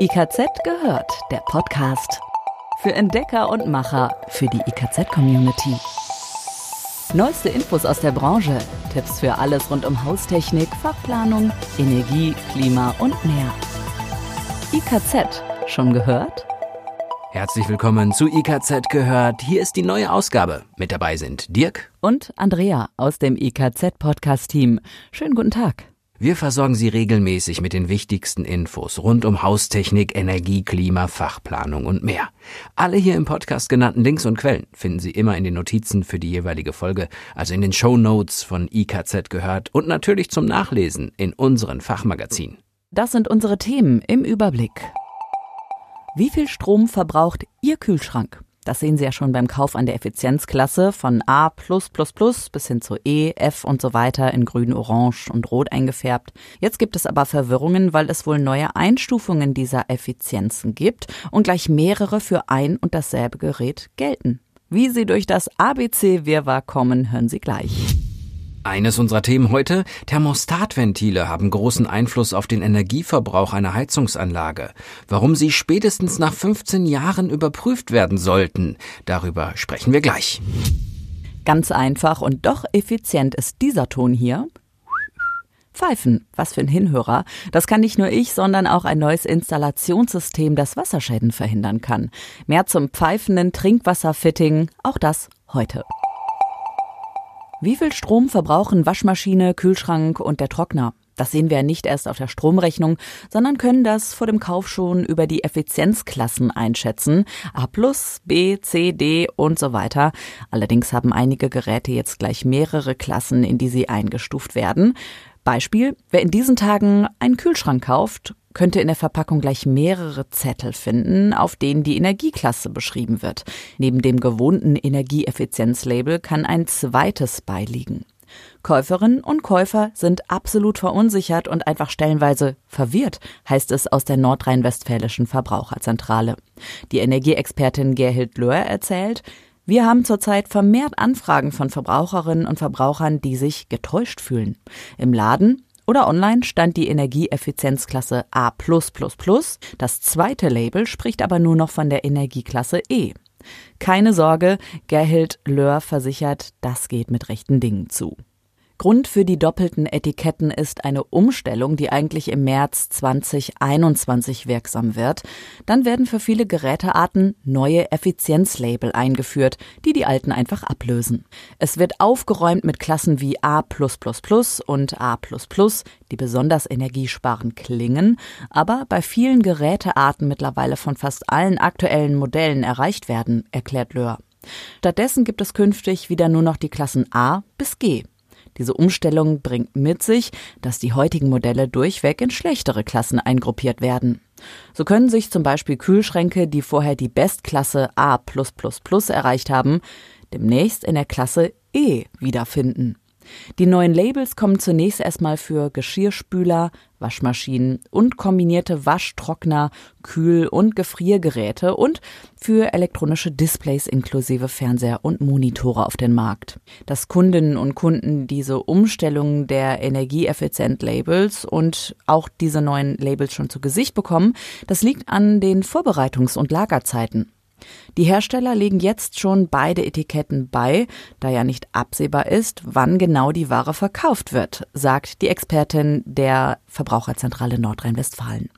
IKZ gehört, der Podcast. Für Entdecker und Macher, für die IKZ-Community. Neueste Infos aus der Branche, Tipps für alles rund um Haustechnik, Fachplanung, Energie, Klima und mehr. IKZ, schon gehört? Herzlich willkommen zu IKZ gehört. Hier ist die neue Ausgabe. Mit dabei sind Dirk und Andrea aus dem IKZ-Podcast-Team. Schönen guten Tag. Wir versorgen Sie regelmäßig mit den wichtigsten Infos rund um Haustechnik, Energie, Klima, Fachplanung und mehr. Alle hier im Podcast genannten Links und Quellen finden Sie immer in den Notizen für die jeweilige Folge, also in den Show Notes von IKZ gehört und natürlich zum Nachlesen in unseren Fachmagazinen. Das sind unsere Themen im Überblick. Wie viel Strom verbraucht Ihr Kühlschrank? Das sehen Sie ja schon beim Kauf an der Effizienzklasse von A bis hin zu E, F und so weiter in grün, orange und rot eingefärbt. Jetzt gibt es aber Verwirrungen, weil es wohl neue Einstufungen dieser Effizienzen gibt und gleich mehrere für ein und dasselbe Gerät gelten. Wie sie durch das ABC-Wirrwarr kommen, hören Sie gleich. Eines unserer Themen heute, Thermostatventile haben großen Einfluss auf den Energieverbrauch einer Heizungsanlage. Warum sie spätestens nach 15 Jahren überprüft werden sollten, darüber sprechen wir gleich. Ganz einfach und doch effizient ist dieser Ton hier. Pfeifen, was für ein Hinhörer. Das kann nicht nur ich, sondern auch ein neues Installationssystem, das Wasserschäden verhindern kann. Mehr zum pfeifenden Trinkwasserfitting, auch das heute. Wie viel Strom verbrauchen Waschmaschine, Kühlschrank und der Trockner? Das sehen wir nicht erst auf der Stromrechnung, sondern können das vor dem Kauf schon über die Effizienzklassen einschätzen. A+, B, C, D und so weiter. Allerdings haben einige Geräte jetzt gleich mehrere Klassen, in die sie eingestuft werden. Beispiel, wer in diesen Tagen einen Kühlschrank kauft, könnte in der Verpackung gleich mehrere Zettel finden, auf denen die Energieklasse beschrieben wird. Neben dem gewohnten Energieeffizienzlabel kann ein zweites beiliegen. Käuferinnen und Käufer sind absolut verunsichert und einfach stellenweise verwirrt, heißt es aus der nordrhein-westfälischen Verbraucherzentrale. Die Energieexpertin Gerhild Löhr erzählt, wir haben zurzeit vermehrt Anfragen von Verbraucherinnen und Verbrauchern, die sich getäuscht fühlen. Im Laden oder online stand die Energieeffizienzklasse A++. Das zweite Label spricht aber nur noch von der Energieklasse E. Keine Sorge, Gerhild Löhr versichert, das geht mit rechten Dingen zu. Grund für die doppelten Etiketten ist eine Umstellung, die eigentlich im März 2021 wirksam wird. Dann werden für viele Gerätearten neue Effizienzlabel eingeführt, die die alten einfach ablösen. Es wird aufgeräumt mit Klassen wie A++ und A++, die besonders energiesparend klingen, aber bei vielen Gerätearten mittlerweile von fast allen aktuellen Modellen erreicht werden, erklärt Löhr. Stattdessen gibt es künftig wieder nur noch die Klassen A bis G. Diese Umstellung bringt mit sich, dass die heutigen Modelle durchweg in schlechtere Klassen eingruppiert werden. So können sich zum Beispiel Kühlschränke, die vorher die Bestklasse A erreicht haben, demnächst in der Klasse E wiederfinden. Die neuen Labels kommen zunächst erstmal für Geschirrspüler, Waschmaschinen und kombinierte Waschtrockner, Kühl- und Gefriergeräte und für elektronische Displays inklusive Fernseher und Monitore auf den Markt. Dass Kundinnen und Kunden diese Umstellung der Energieeffizient-Labels und auch diese neuen Labels schon zu Gesicht bekommen, das liegt an den Vorbereitungs- und Lagerzeiten. Die Hersteller legen jetzt schon beide Etiketten bei, da ja nicht absehbar ist, wann genau die Ware verkauft wird, sagt die Expertin der Verbraucherzentrale Nordrhein-Westfalen.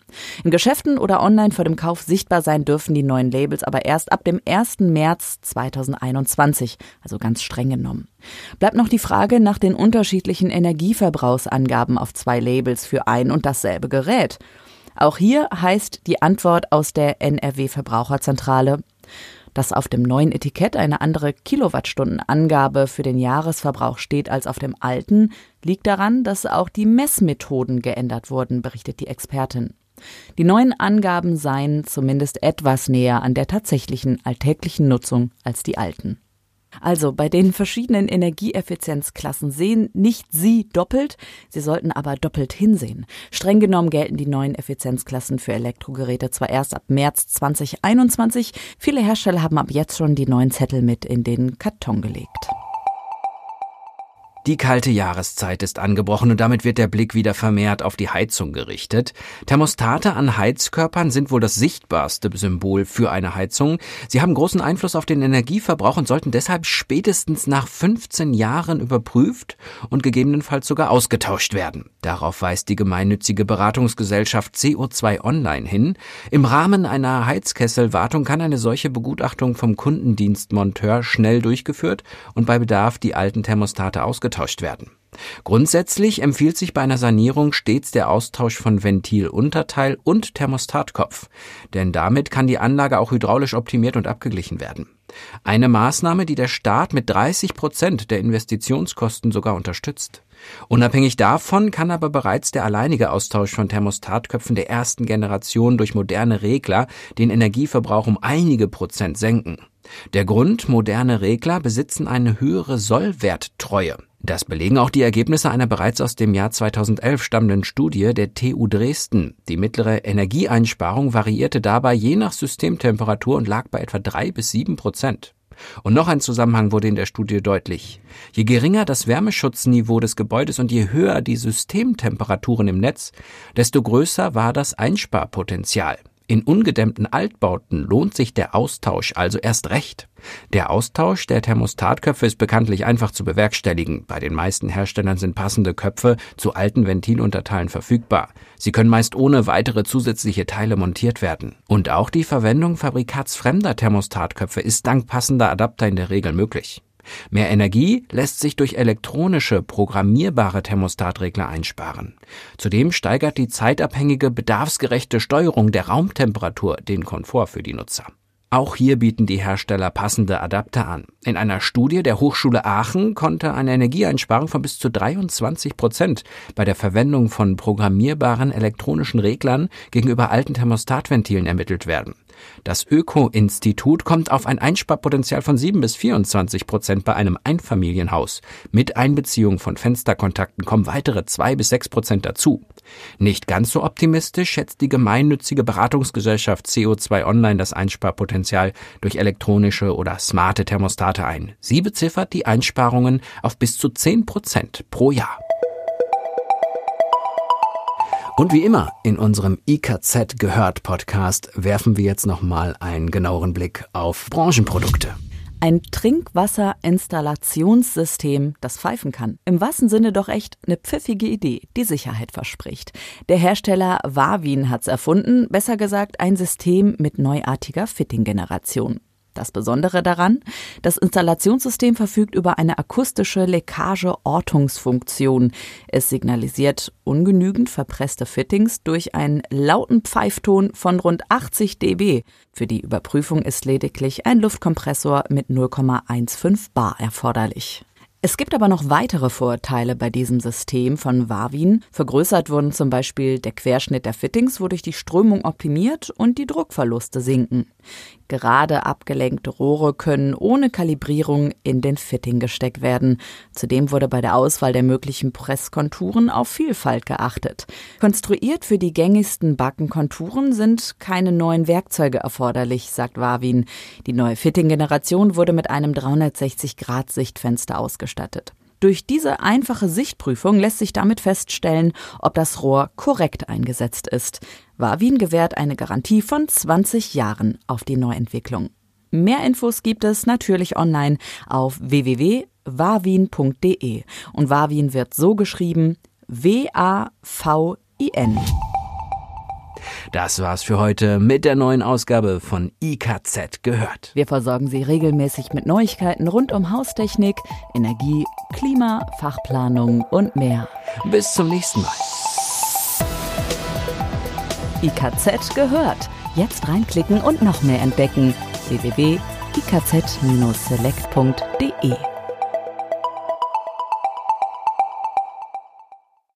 In Geschäften oder online vor dem Kauf sichtbar sein dürfen die neuen Labels aber erst ab dem 1. März 2021, also ganz streng genommen. Bleibt noch die Frage nach den unterschiedlichen Energieverbrauchsangaben auf zwei Labels für ein und dasselbe Gerät. Auch hier heißt die Antwort aus der NRW Verbraucherzentrale, dass auf dem neuen Etikett eine andere Kilowattstundenangabe für den Jahresverbrauch steht als auf dem alten, liegt daran, dass auch die Messmethoden geändert wurden, berichtet die Expertin. Die neuen Angaben seien zumindest etwas näher an der tatsächlichen alltäglichen Nutzung als die alten. Also bei den verschiedenen Energieeffizienzklassen sehen nicht Sie doppelt, Sie sollten aber doppelt hinsehen. Streng genommen gelten die neuen Effizienzklassen für Elektrogeräte zwar erst ab März 2021, viele Hersteller haben ab jetzt schon die neuen Zettel mit in den Karton gelegt. Die kalte Jahreszeit ist angebrochen und damit wird der Blick wieder vermehrt auf die Heizung gerichtet. Thermostate an Heizkörpern sind wohl das sichtbarste Symbol für eine Heizung. Sie haben großen Einfluss auf den Energieverbrauch und sollten deshalb spätestens nach 15 Jahren überprüft und gegebenenfalls sogar ausgetauscht werden. Darauf weist die gemeinnützige Beratungsgesellschaft CO2 Online hin. Im Rahmen einer Heizkesselwartung kann eine solche Begutachtung vom Kundendienstmonteur schnell durchgeführt und bei Bedarf die alten Thermostate ausgetauscht werden. Grundsätzlich empfiehlt sich bei einer Sanierung stets der Austausch von Ventilunterteil und Thermostatkopf, denn damit kann die Anlage auch hydraulisch optimiert und abgeglichen werden. Eine Maßnahme, die der Staat mit 30 Prozent der Investitionskosten sogar unterstützt. Unabhängig davon kann aber bereits der alleinige Austausch von Thermostatköpfen der ersten Generation durch moderne Regler den Energieverbrauch um einige Prozent senken. Der Grund, moderne Regler besitzen eine höhere Sollwerttreue. Das belegen auch die Ergebnisse einer bereits aus dem Jahr 2011 stammenden Studie der TU Dresden. Die mittlere Energieeinsparung variierte dabei je nach Systemtemperatur und lag bei etwa drei bis sieben Prozent. Und noch ein Zusammenhang wurde in der Studie deutlich. Je geringer das Wärmeschutzniveau des Gebäudes und je höher die Systemtemperaturen im Netz, desto größer war das Einsparpotenzial. In ungedämmten Altbauten lohnt sich der Austausch also erst recht. Der Austausch der Thermostatköpfe ist bekanntlich einfach zu bewerkstelligen. Bei den meisten Herstellern sind passende Köpfe zu alten Ventilunterteilen verfügbar. Sie können meist ohne weitere zusätzliche Teile montiert werden. Und auch die Verwendung fabrikatsfremder Thermostatköpfe ist dank passender Adapter in der Regel möglich. Mehr Energie lässt sich durch elektronische, programmierbare Thermostatregler einsparen. Zudem steigert die zeitabhängige, bedarfsgerechte Steuerung der Raumtemperatur den Komfort für die Nutzer. Auch hier bieten die Hersteller passende Adapter an. In einer Studie der Hochschule Aachen konnte eine Energieeinsparung von bis zu 23 Prozent bei der Verwendung von programmierbaren elektronischen Reglern gegenüber alten Thermostatventilen ermittelt werden. Das Öko-Institut kommt auf ein Einsparpotenzial von 7 bis 24 Prozent bei einem Einfamilienhaus. Mit Einbeziehung von Fensterkontakten kommen weitere 2 bis 6 Prozent dazu. Nicht ganz so optimistisch schätzt die gemeinnützige Beratungsgesellschaft CO2 Online das Einsparpotenzial durch elektronische oder smarte Thermostate ein. Sie beziffert die Einsparungen auf bis zu 10 Prozent pro Jahr. Und wie immer in unserem IKZ gehört Podcast werfen wir jetzt nochmal einen genaueren Blick auf Branchenprodukte. Ein Trinkwasserinstallationssystem, das pfeifen kann. Im wahrsten Sinne doch echt eine pfiffige Idee, die Sicherheit verspricht. Der Hersteller Wawin hat's erfunden, besser gesagt ein System mit neuartiger Fitting-Generation. Das Besondere daran, das Installationssystem verfügt über eine akustische Leckageortungsfunktion. Es signalisiert ungenügend verpresste Fittings durch einen lauten Pfeifton von rund 80 dB. Für die Überprüfung ist lediglich ein Luftkompressor mit 0,15 bar erforderlich. Es gibt aber noch weitere Vorteile bei diesem System von Wavin. Vergrößert wurden zum Beispiel der Querschnitt der Fittings, wodurch die Strömung optimiert und die Druckverluste sinken. Gerade abgelenkte Rohre können ohne Kalibrierung in den Fitting gesteckt werden. Zudem wurde bei der Auswahl der möglichen Presskonturen auf Vielfalt geachtet. Konstruiert für die gängigsten Backenkonturen sind keine neuen Werkzeuge erforderlich, sagt Wavin. Die neue Fitting-Generation wurde mit einem 360-Grad-Sichtfenster ausgestattet. Durch diese einfache Sichtprüfung lässt sich damit feststellen, ob das Rohr korrekt eingesetzt ist. Wawin gewährt eine Garantie von 20 Jahren auf die Neuentwicklung. Mehr Infos gibt es natürlich online auf www.wawin.de und Wawin wird so geschrieben W-A-V-I-N. Das war's für heute mit der neuen Ausgabe von IKZ gehört. Wir versorgen Sie regelmäßig mit Neuigkeiten rund um Haustechnik, Energie, Klima, Fachplanung und mehr. Bis zum nächsten Mal. IKZ gehört. Jetzt reinklicken und noch mehr entdecken. www.ikz-select.de